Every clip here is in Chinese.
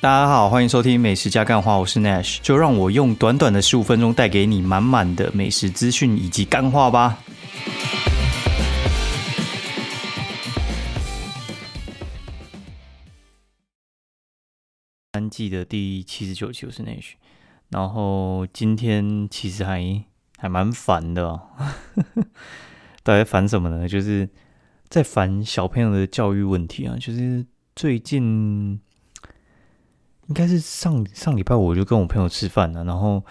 大家好，欢迎收听美食加干话，我是 Nash，就让我用短短的十五分钟带给你满满的美食资讯以及干话吧。三季的第七十九期，我是 Nash，然后今天其实还还蛮烦的、哦，到底在烦什么呢？就是在烦小朋友的教育问题啊，就是最近。应该是上上礼拜我就跟我朋友吃饭了，然后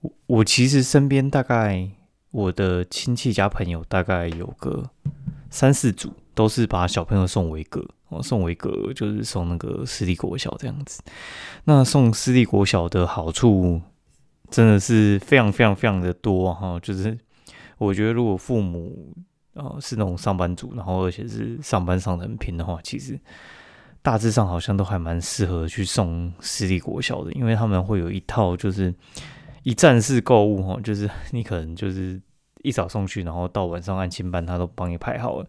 我我其实身边大概我的亲戚家朋友大概有个三四组，都是把小朋友送维格，哦，送维格就是送那个私立国小这样子。那送私立国小的好处真的是非常非常非常的多哈，就是我觉得如果父母啊是那种上班族，然后而且是上班上的很拼的话，其实。大致上好像都还蛮适合去送私立国小的，因为他们会有一套就是一站式购物哈，就是你可能就是一早送去，然后到晚上按清班，他都帮你排好了，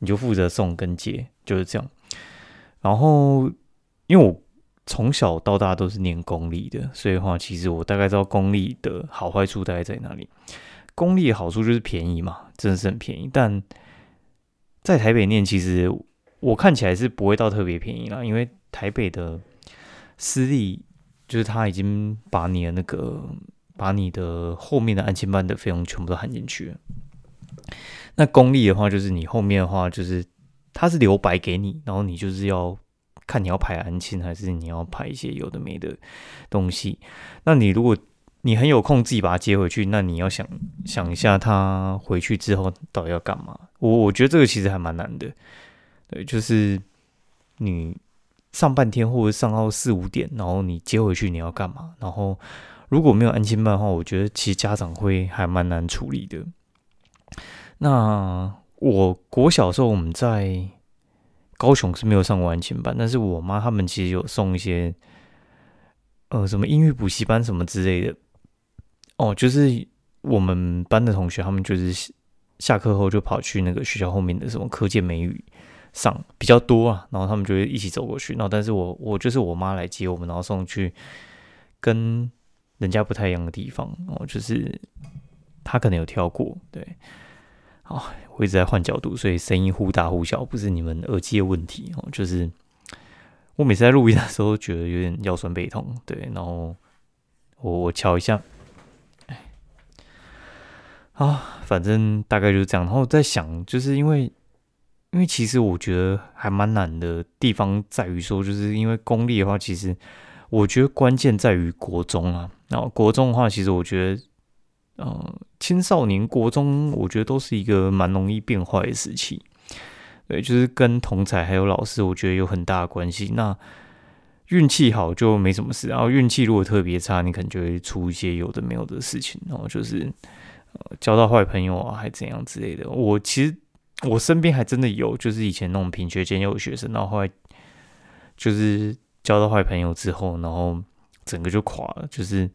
你就负责送跟接，就是这样。然后因为我从小到大都是念公立的，所以的话其实我大概知道公立的好坏处大概在哪里。公立的好处就是便宜嘛，真的是很便宜，但在台北念其实。我看起来是不会到特别便宜啦，因为台北的私立就是他已经把你的那个把你的后面的安亲班的费用全部都含进去了。那公立的话，就是你后面的话就是他是留白给你，然后你就是要看你要排安亲还是你要排一些有的没的东西。那你如果你很有空自己把他接回去，那你要想想一下他回去之后到底要干嘛。我我觉得这个其实还蛮难的。对，就是你上半天或者上到四五点，然后你接回去你要干嘛？然后如果没有安亲班的话，我觉得其实家长会还蛮难处理的。那我国小时候我们在高雄是没有上过安亲班，但是我妈他们其实有送一些呃什么英语补习班什么之类的。哦，就是我们班的同学，他们就是下课后就跑去那个学校后面的什么科建美语。上比较多啊，然后他们就会一起走过去。然后，但是我我就是我妈来接我们，然后送去跟人家不太一样的地方。哦，就是他可能有跳过，对。好，我一直在换角度，所以声音忽大忽小，不是你们耳机的问题哦。就是我每次在录音的时候，觉得有点腰酸背痛，对。然后我我敲一下，哎，啊，反正大概就是这样。然后在想，就是因为。因为其实我觉得还蛮难的地方在于说，就是因为公立的话，其实我觉得关键在于国中啊。然后国中的话，其实我觉得，呃，青少年国中，我觉得都是一个蛮容易变坏的时期。对，就是跟同才还有老师，我觉得有很大的关系。那运气好就没什么事，然后运气如果特别差，你可能就会出一些有的没有的事情，然后就是呃交到坏朋友啊，还怎样之类的。我其实。我身边还真的有，就是以前那种品学兼优的学生，然后后来就是交到坏朋友之后，然后整个就垮了，就是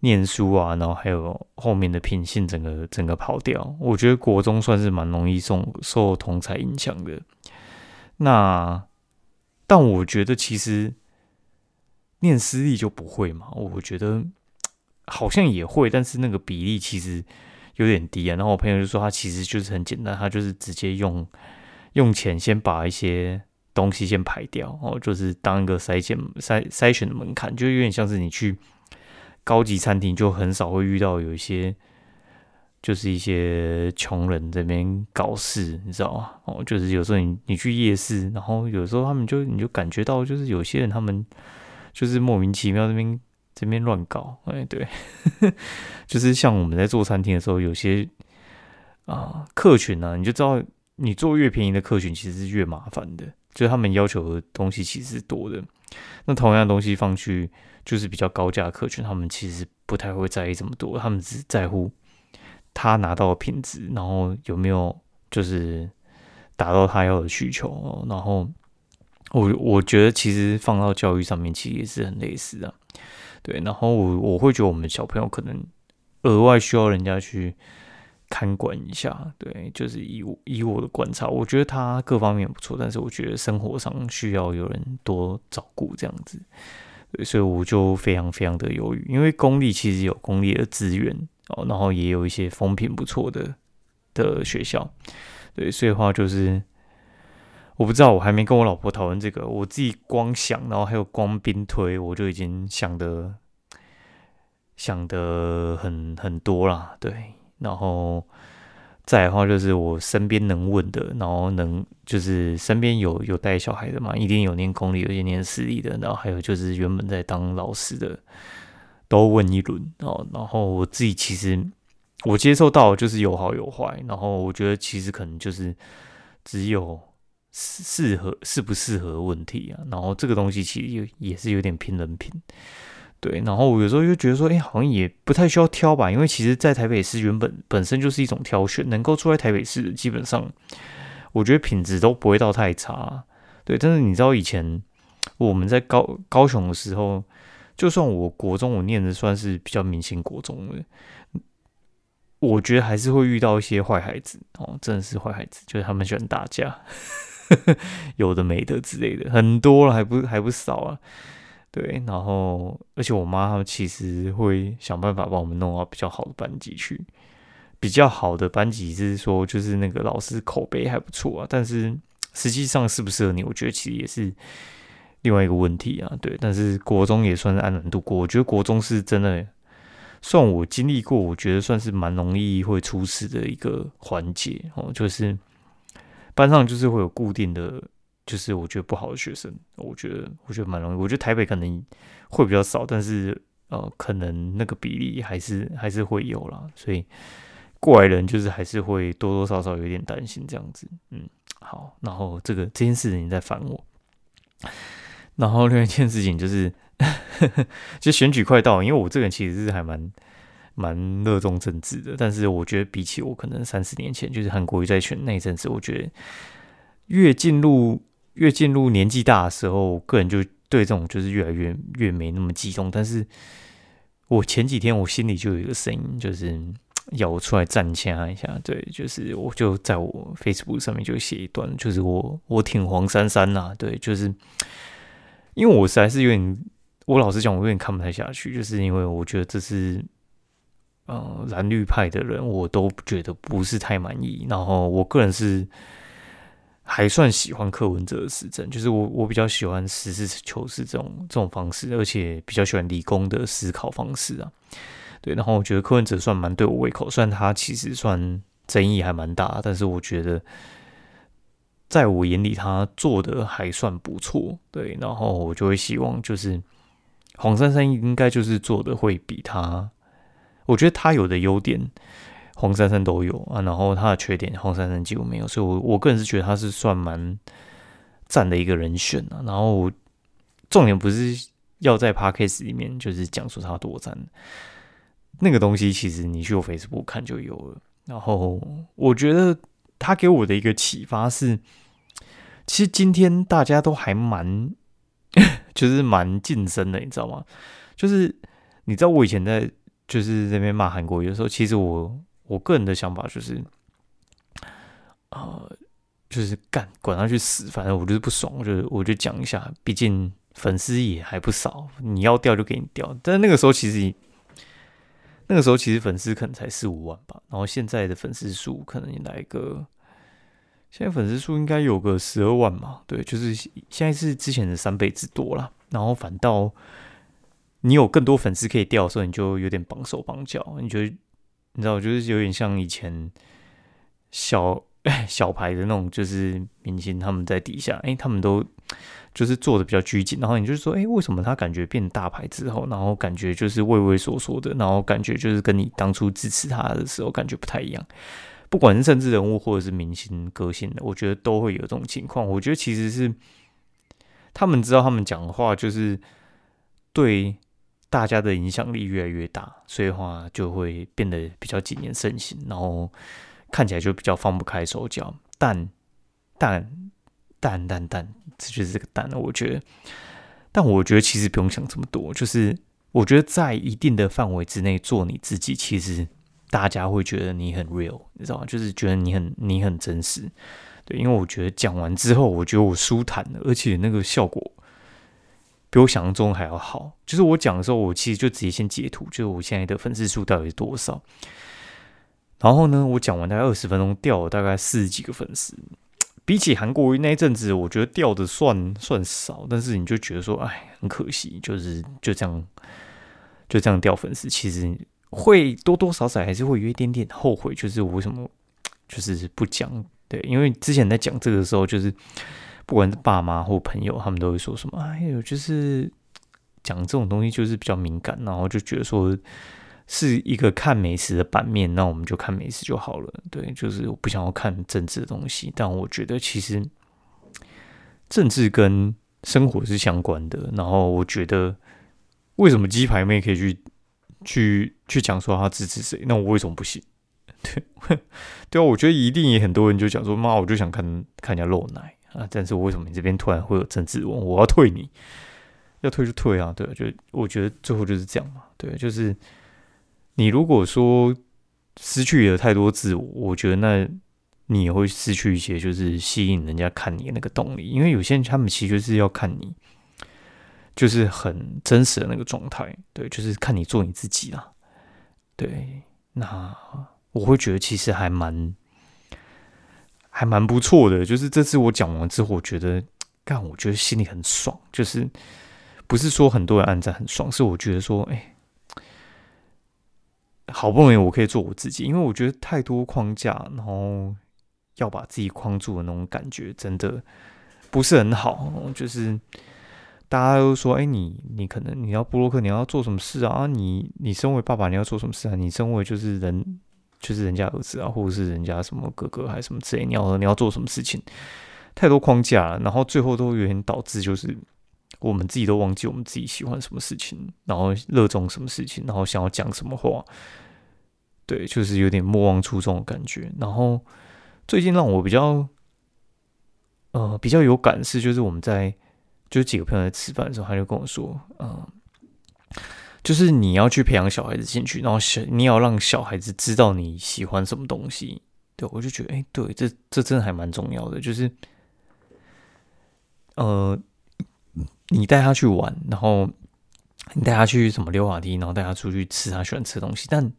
念书啊，然后还有后面的品性，整个整个跑掉。我觉得国中算是蛮容易受受同才影响的。那但我觉得其实念私立就不会嘛，我觉得好像也会，但是那个比例其实。有点低啊，然后我朋友就说他其实就是很简单，他就是直接用用钱先把一些东西先排掉，哦，就是当一个筛检筛筛选的门槛，就有点像是你去高级餐厅，就很少会遇到有一些就是一些穷人这边搞事，你知道吗？哦，就是有时候你你去夜市，然后有时候他们就你就感觉到就是有些人他们就是莫名其妙这边。这边乱搞，哎，对，就是像我们在做餐厅的时候，有些啊客群呢，你就知道，你做越便宜的客群，其实是越麻烦的，就是他们要求的东西其实是多的。那同样东西放去，就是比较高价客群，他们其实不太会在意这么多，他们只在乎他拿到的品质，然后有没有就是达到他要的需求。然后我我觉得，其实放到教育上面，其实也是很类似的。对，然后我我会觉得我们小朋友可能额外需要人家去看管一下。对，就是以我以我的观察，我觉得他各方面不错，但是我觉得生活上需要有人多照顾这样子。所以我就非常非常的犹豫，因为公立其实有公立的资源哦，然后也有一些风评不错的的学校，对，所以的话就是我不知道，我还没跟我老婆讨论这个，我自己光想，然后还有光兵推，我就已经想的想的很很多啦，对，然后。再的话就是我身边能问的，然后能就是身边有有带小孩的嘛，一定有念公立，有些念私立的，然后还有就是原本在当老师的，都问一轮哦。然后我自己其实我接受到就是有好有坏，然后我觉得其实可能就是只有适合适不适合问题啊。然后这个东西其实也也是有点拼人品。对，然后我有时候又觉得说，哎，好像也不太需要挑吧，因为其实，在台北市原本本身就是一种挑选，能够住在台北市的，基本上我觉得品质都不会到太差。对，但是你知道以前我们在高高雄的时候，就算我国中我念的算是比较明星国中的，我觉得还是会遇到一些坏孩子哦，真的是坏孩子，就是他们喜欢打架，有的没的之类的，很多了，还不还不少啊。对，然后而且我妈他们其实会想办法帮我们弄到比较好的班级去，比较好的班级是说就是那个老师口碑还不错啊，但是实际上适不适合你，我觉得其实也是另外一个问题啊。对，但是国中也算是安然度过，我觉得国中是真的算我经历过，我觉得算是蛮容易会出事的一个环节哦，就是班上就是会有固定的。就是我觉得不好的学生，我觉得我觉得蛮容易。我觉得台北可能会比较少，但是呃，可能那个比例还是还是会有啦。所以过来人就是还是会多多少少有点担心这样子。嗯，好，然后这个这件事情在烦我。然后另外一件事情就是，就选举快到，因为我这个人其实是还蛮蛮热衷政治的，但是我觉得比起我可能三十年前就是韩国瑜在选那一阵子，我觉得越进入。越进入年纪大的时候，个人就对这种就是越来越越没那么激动。但是我前几天我心里就有一个声音，就是要我出来站掐一下。对，就是我就在我 Facebook 上面就写一段，就是我我挺黄珊珊呐。对，就是因为我实在是有点，我老实讲，我有点看不太下去，就是因为我觉得这是呃蓝绿派的人，我都觉得不是太满意。然后我个人是。还算喜欢柯文哲的施政，就是我我比较喜欢实事求是这种这种方式，而且比较喜欢理工的思考方式啊。对，然后我觉得柯文哲算蛮对我胃口，虽然他其实算争议还蛮大，但是我觉得在我眼里他做的还算不错。对，然后我就会希望就是黄珊珊应该就是做的会比他，我觉得他有的优点。黄珊珊都有啊，然后他的缺点黄珊珊几乎没有，所以，我我个人是觉得他是算蛮赞的一个人选啊。然后重点不是要在 podcast 里面就是讲述他多赞，那个东西其实你去我 Facebook 看就有了。然后我觉得他给我的一个启发是，其实今天大家都还蛮 就是蛮晋升的，你知道吗？就是你知道我以前在就是这边骂韩国，有时候其实我。我个人的想法就是，呃，就是干管他去死，反正我就是不爽，我就我就讲一下，毕竟粉丝也还不少，你要掉就给你掉。但那个时候其实，那个时候其实粉丝可能才四五万吧，然后现在的粉丝数可能来个，现在粉丝数应该有个十二万嘛，对，就是现在是之前的三倍之多了。然后反倒你有更多粉丝可以掉的时候，你就有点绑手绑脚，你觉得？你知道，就是有点像以前小 小牌的那种，就是明星他们在底下，哎，他们都就是做的比较拘谨，然后你就说，哎，为什么他感觉变大牌之后，然后感觉就是畏畏缩缩的，然后感觉就是跟你当初支持他的时候感觉不太一样。不管是政治人物或者是明星个性的，我觉得都会有这种情况。我觉得其实是他们知道他们讲的话就是对。大家的影响力越来越大，所以话就会变得比较谨言慎行，然后看起来就比较放不开手脚。但但但但但，这就是这个但。我觉得，但我觉得其实不用想这么多，就是我觉得在一定的范围之内做你自己，其实大家会觉得你很 real，你知道吗？就是觉得你很你很真实。对，因为我觉得讲完之后，我觉得我舒坦了，而且那个效果比我想象中还要好。就是我讲的时候，我其实就直接先截图，就是我现在的粉丝数到底是多少。然后呢，我讲完大概二十分钟，掉了大概四十几个粉丝。比起韩国那一阵子，我觉得掉的算算少，但是你就觉得说，哎，很可惜，就是就这样就这样掉粉丝。其实会多多少少还是会有一点点后悔，就是我为什么就是不讲。对，因为之前在讲这个的时候，就是不管是爸妈或朋友，他们都会说什么：“哎呦，就是讲这种东西就是比较敏感，然后就觉得说是一个看美食的版面，那我们就看美食就好了。”对，就是我不想要看政治的东西，但我觉得其实政治跟生活是相关的。然后我觉得，为什么鸡排妹可以去去去讲说她支持谁，那我为什么不行？对，对啊，我觉得一定也很多人就讲说，妈，我就想看看人家露奶啊，但是我为什么你这边突然会有政治问，我要退你，要退就退啊，对，就我觉得最后就是这样嘛，对，就是你如果说失去了太多自我，我觉得那你也会失去一些就是吸引人家看你的那个动力，因为有些人他们其实就是要看你，就是很真实的那个状态，对，就是看你做你自己啦，对，那。我会觉得其实还蛮还蛮不错的，就是这次我讲完之后，我觉得干，我觉得心里很爽。就是不是说很多人按赞很爽，是我觉得说，哎，好不容易我可以做我自己，因为我觉得太多框架，然后要把自己框住的那种感觉，真的不是很好。就是大家都说，哎，你你可能你要布洛克，你要做什么事啊？你你身为爸爸，你要做什么事啊？你身为就是人。就是人家儿子啊，或者是人家什么哥哥还是什么之类，你要你要做什么事情，太多框架，然后最后都有点导致，就是我们自己都忘记我们自己喜欢什么事情，然后热衷什么事情，然后想要讲什么话，对，就是有点莫忘初衷的感觉。然后最近让我比较呃比较有感是，就是我们在就几个朋友在吃饭的时候，他就跟我说，嗯。就是你要去培养小孩子兴趣，然后小你要让小孩子知道你喜欢什么东西。对我就觉得，哎，对，这这真的还蛮重要的。就是，呃，你带他去玩，然后你带他去什么溜滑梯，然后带他出去吃他喜欢吃的东西。但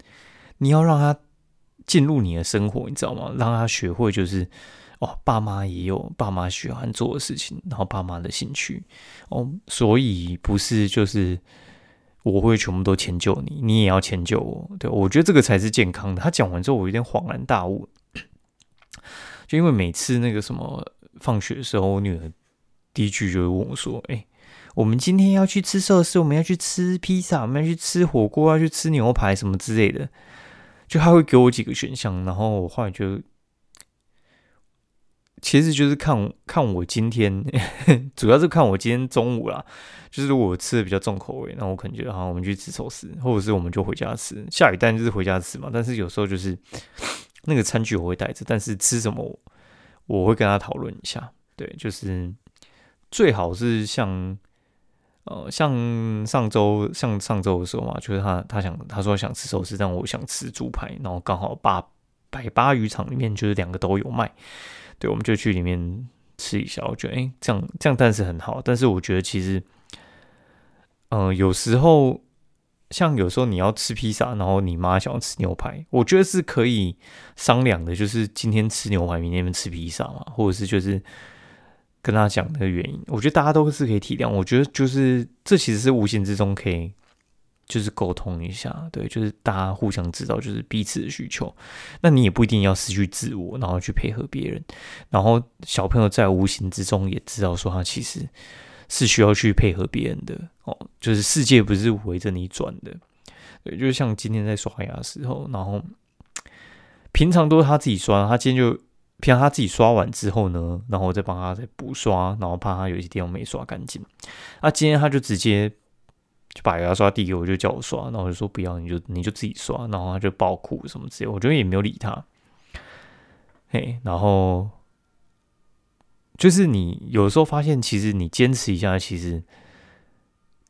你要让他进入你的生活，你知道吗？让他学会，就是哦，爸妈也有爸妈喜欢做的事情，然后爸妈的兴趣哦，所以不是就是。我会全部都迁就你，你也要迁就我。对我觉得这个才是健康的。他讲完之后，我有点恍然大悟。就因为每次那个什么放学的时候，我女儿第一句就会问我说：“哎，我们今天要去吃寿司，我们要去吃披萨，我们要去吃火锅，要去吃牛排什么之类的。”就他会给我几个选项，然后我后来就。其实就是看看我今天，主要是看我今天中午啦。就是我吃的比较重口味，那我可能觉得好，我们去吃寿司，或者是我们就回家吃。下雨蛋就是回家吃嘛。但是有时候就是 那个餐具我会带着，但是吃什么我会跟他讨论一下。对，就是最好是像呃像上周像上周的时候嘛，就是他他想他说想吃寿司，但我想吃猪排，然后刚好八百八渔场里面就是两个都有卖。对，我们就去里面吃一下。我觉得，哎，这样这样，但是很好。但是我觉得，其实，嗯，有时候像有时候你要吃披萨，然后你妈想要吃牛排，我觉得是可以商量的。就是今天吃牛排，明天吃披萨嘛，或者是就是跟他讲那个原因。我觉得大家都是可以体谅。我觉得就是这其实是无形之中可以。就是沟通一下，对，就是大家互相知道，就是彼此的需求。那你也不一定要失去自我，然后去配合别人。然后小朋友在无形之中也知道，说他其实是需要去配合别人的哦。就是世界不是围着你转的，对，就像今天在刷牙的时候，然后平常都是他自己刷，他今天就平常他自己刷完之后呢，然后再帮他再补刷，然后怕他有些地方没刷干净。那今天他就直接。就把牙刷递给我，就叫我刷，然后我就说不要，你就你就自己刷，然后他就爆哭什么之类，我觉得也没有理他。嘿，然后就是你有时候发现，其实你坚持一下，其实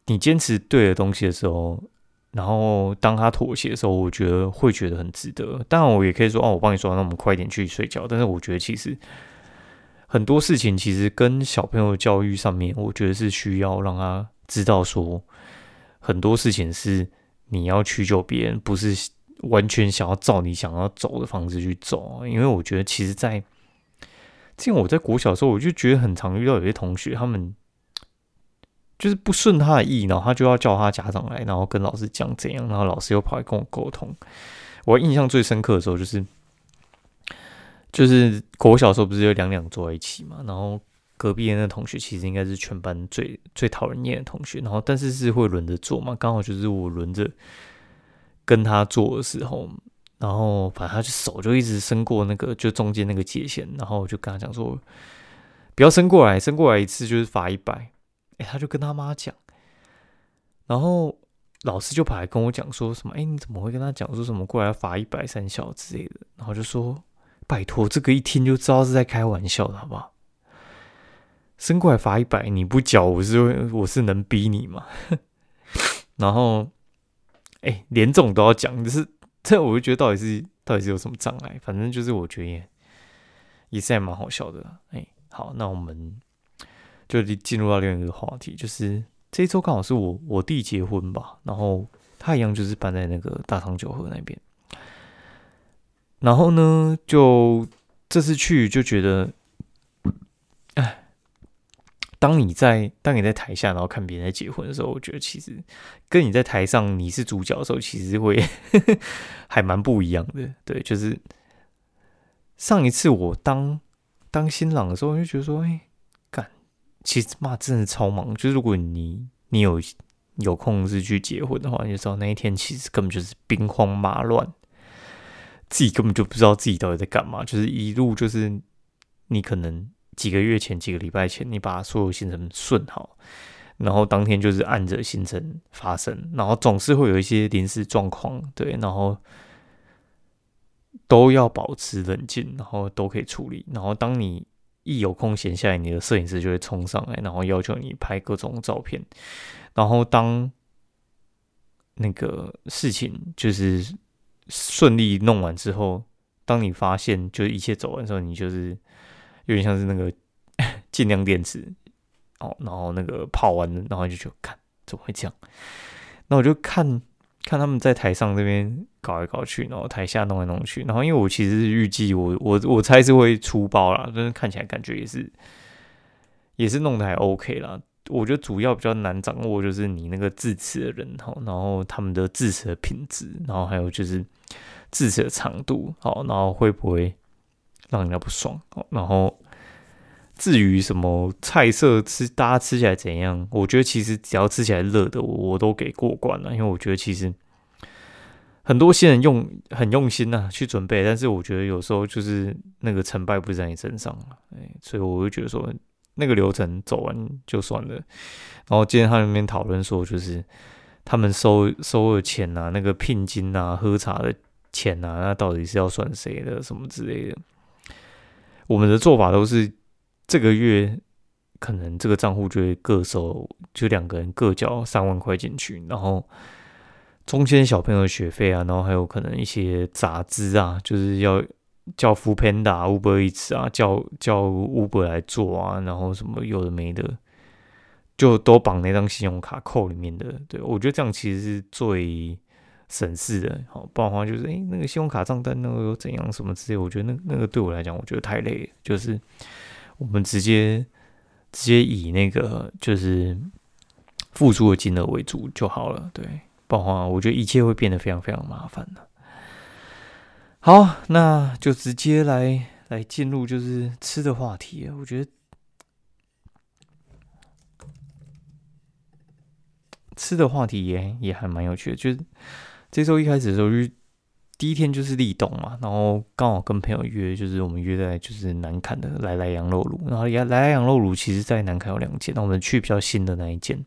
你坚持对的东西的时候，然后当他妥协的时候，我觉得会觉得很值得。当然，我也可以说哦，我帮你说，那我们快点去睡觉。但是我觉得其实很多事情其实跟小朋友教育上面，我觉得是需要让他知道说，很多事情是你要去救别人，不是完全想要照你想要走的方式去走。因为我觉得其实，在之前我在国小的时候，我就觉得很常遇到有些同学他们。就是不顺他的意，然后他就要叫他家长来，然后跟老师讲怎样，然后老师又跑来跟我沟通。我印象最深刻的时候，就是就是国小时候不是有两两坐在一起嘛，然后隔壁的那同学其实应该是全班最最讨人厌的同学，然后但是是会轮着坐嘛，刚好就是我轮着跟他坐的时候，然后反正他就手就一直伸过那个就中间那个界限，然后我就跟他讲说，不要伸过来，伸过来一次就是罚一百。哎，他就跟他妈讲，然后老师就跑来跟我讲说什么？哎，你怎么会跟他讲说什么过来罚一百三小之类的？然后就说拜托，这个一听就知道是在开玩笑的，好不好？伸过来罚一百，你不缴，我是我是能逼你吗？然后哎，连这种都要讲，就是 这我就觉得到底是到底是有什么障碍？反正就是我觉得也是还蛮好笑的。哎，好，那我们。就进入到另一个话题，就是这一周刚好是我我弟结婚吧，然后他一样就是搬在那个大唐九河那边，然后呢，就这次去就觉得，哎，当你在当你在台下，然后看别人在结婚的时候，我觉得其实跟你在台上你是主角的时候，其实会 还蛮不一样的。对，就是上一次我当当新郎的时候，我就觉得说，哎。干其实嘛，真的超忙。就是如果你你有有空是去结婚的话，你就知道那一天其实根本就是兵荒马乱，自己根本就不知道自己到底在干嘛。就是一路就是你可能几个月前、几个礼拜前，你把所有行程顺好，然后当天就是按着行程发生，然后总是会有一些临时状况，对，然后都要保持冷静，然后都可以处理。然后当你一有空闲下来，你的摄影师就会冲上来，然后要求你拍各种照片。然后当那个事情就是顺利弄完之后，当你发现就一切走完之后，你就是有点像是那个 尽量电池哦，然后那个跑完，然后就去看怎么会这样？那我就看。看他们在台上这边搞来搞去，然后台下弄来弄去，然后因为我其实预计我我我猜是会出包啦，但是看起来感觉也是也是弄得还 OK 啦。我觉得主要比较难掌握就是你那个致辞的人哈，然后他们的致辞的品质，然后还有就是致辞的长度，好，然后会不会让人家不爽，然后。至于什么菜色吃，大家吃起来怎样？我觉得其实只要吃起来热的，我我都给过关了。因为我觉得其实很多新人用很用心呐去准备，但是我觉得有时候就是那个成败不是在你身上哎，所以我就觉得说那个流程走完就算了。然后今天他那边讨论说，就是他们收收的钱啊，那个聘金啊，喝茶的钱啊，那到底是要算谁的什么之类的？我们的做法都是。这个月可能这个账户就会各收，就两个人各交三万块进去，然后中间小朋友学费啊，然后还有可能一些杂支啊，就是要叫 f Panda、Uber Eats 啊，叫叫 Uber 来做啊，然后什么有的没的，就都绑那张信用卡扣里面的。对我觉得这样其实是最省事的。好，不然的话就是哎，那个信用卡账单那个又怎样什么之类，我觉得那那个对我来讲，我觉得太累了，就是。我们直接直接以那个就是付出的金额为主就好了，对，不然的话，我觉得一切会变得非常非常麻烦的。好，那就直接来来进入就是吃的话题。我觉得吃的话题也也还蛮有趣的，就是这周一开始的时候就。第一天就是立冬嘛，然后刚好跟朋友约，就是我们约在就是南坎的来来羊肉炉，然后来来羊肉炉其实在南坎有两间，那我们去比较新的那一间，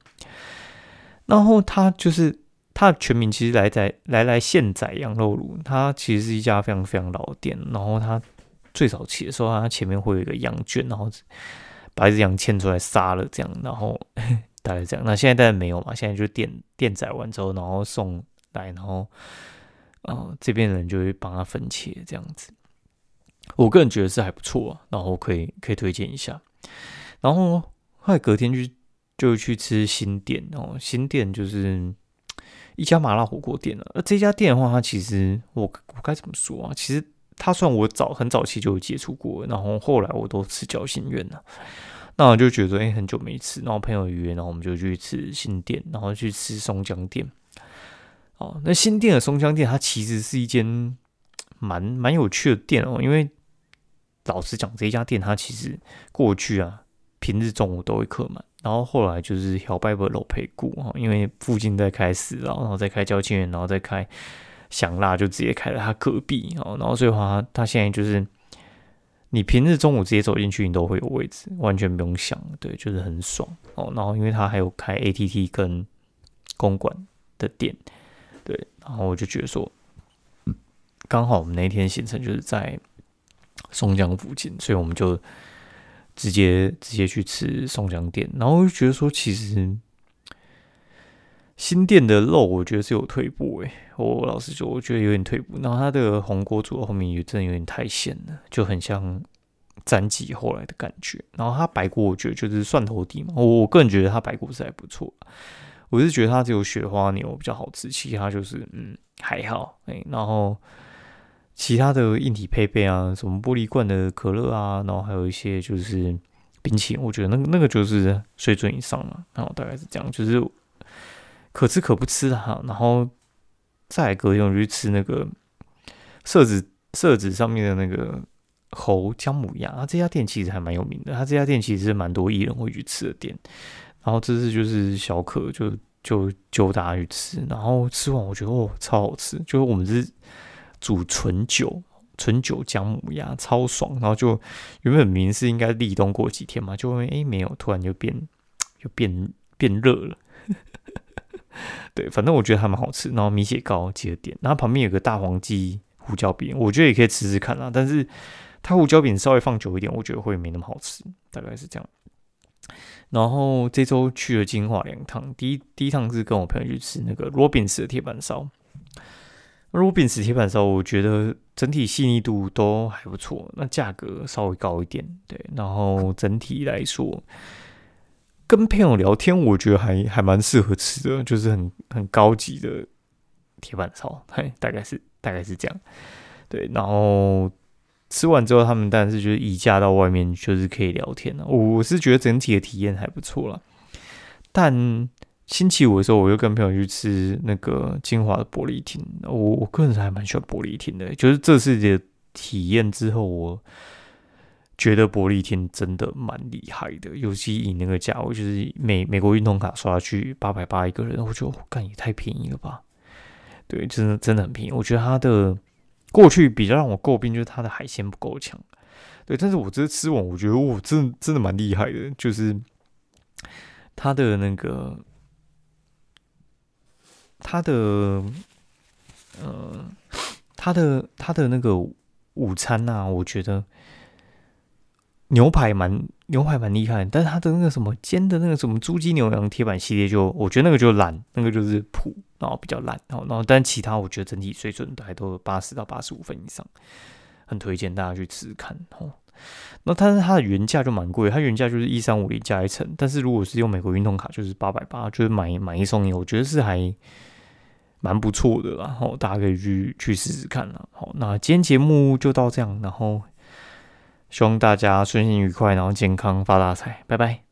然后它就是它的全名其实来在来来现宰羊肉炉，它其实是一家非常非常老的店，然后它最早期的时候，它前面会有一个羊圈，然后把一只羊牵出来杀了这样，然后 大概这样，那现在当然没有嘛，现在就电电宰完之后，然后送。来，然后呃这边的人就会帮他分切这样子。我个人觉得是还不错啊，然后可以可以推荐一下。然后后来隔天就就去吃新店哦，新店就是一家麻辣火锅店了。那这家店的话，它其实我我该怎么说啊？其实它算我早很早期就有接触过，然后后来我都吃交心院了。那我就觉得哎，很久没吃，然后朋友约，然后我们就去吃新店，然后去吃松江店。哦，那新店的松江店，它其实是一间蛮蛮有趣的店哦，因为。老实讲，这一家店它其实过去啊，平日中午都会客满，然后后来就是小拜伯楼配顾哈，因为附近在开始，然后再开交庆园，然后再开香辣，就直接开在他隔壁哦，然后所以话他现在就是你平日中午直接走进去，你都会有位置，完全不用想，对，就是很爽哦。然后因为他还有开 ATT 跟公馆的店，然后我就觉得说，刚好我们那天行程就是在。松江附近，所以我们就直接直接去吃松江店，然后就觉得说，其实新店的肉，我觉得是有退步诶。我老实说，我觉得有点退步。然后它的红锅煮到后面也真的有点太咸了，就很像詹记后来的感觉。然后它白锅，我觉得就是蒜头底嘛。我我个人觉得它白锅是还不错，我是觉得它只有雪花牛比较好吃，其他就是嗯还好哎。然后。其他的硬体配备啊，什么玻璃罐的可乐啊，然后还有一些就是冰淇淋，我觉得那个那个就是水准以上嘛。然后大概是这样，就是可吃可不吃的哈。然后再隔天我就去吃那个设置设置上面的那个猴姜母鸭，啊，这家店其实还蛮有名的。他这家店其实是蛮多艺人会去吃的店。然后这次就是小可就就就大家去吃，然后吃完我觉得哦超好吃，就是我们是。煮纯酒，纯酒姜母鸭超爽，然后就原本明是应该立冬过几天嘛，就会哎没有，突然就变就变变热了。对，反正我觉得还蛮好吃。然后米血糕记得点，然后旁边有个大黄鸡胡椒饼，我觉得也可以吃吃看啦。但是它胡椒饼稍微放久一点，我觉得会没那么好吃，大概是这样。然后这周去了金华两趟，第一第一趟是跟我朋友去吃那个罗宾斯的铁板烧。罗宾斯铁板烧，我觉得整体细腻度都还不错，那价格稍微高一点，对。然后整体来说，跟朋友聊天，我觉得还还蛮适合吃的，就是很很高级的铁板烧，嘿，大概是大概是这样。对，然后吃完之后，他们当然是就是移驾到外面，就是可以聊天了。我是觉得整体的体验还不错了，但。星期五的时候，我又跟朋友去吃那个金华的玻璃厅。我我个人还蛮喜欢玻璃厅的，就是这次的体验之后，我觉得玻璃厅真的蛮厉害的。尤其以那个价位，就是美美国运动卡刷去八百八一个人，我觉得我干也太便宜了吧？对，真的真的很便宜。我觉得它的过去比较让我诟病就是它的海鲜不够强，对，但是我这次吃完，我觉得我真的真的蛮厉害的，就是它的那个。他的，呃，他的他的那个午餐呐，我觉得牛排蛮牛排蛮厉害，但是他的那个什么煎的那个什么猪鸡牛羊铁板系列，就我觉得那个就烂，那个就是普，然后比较烂，然后然后但其他我觉得整体水准都还都八十到八十五分以上，很推荐大家去吃看哦。那但是它的原价就蛮贵，它原价就是一三五零加一层，但是如果是用美国运动卡，就是八百八，就是买买一送一，我觉得是还。蛮不错的，然后大家可以去去试试看了。好，那今天节目就到这样，然后希望大家顺心愉快，然后健康发大财，拜拜。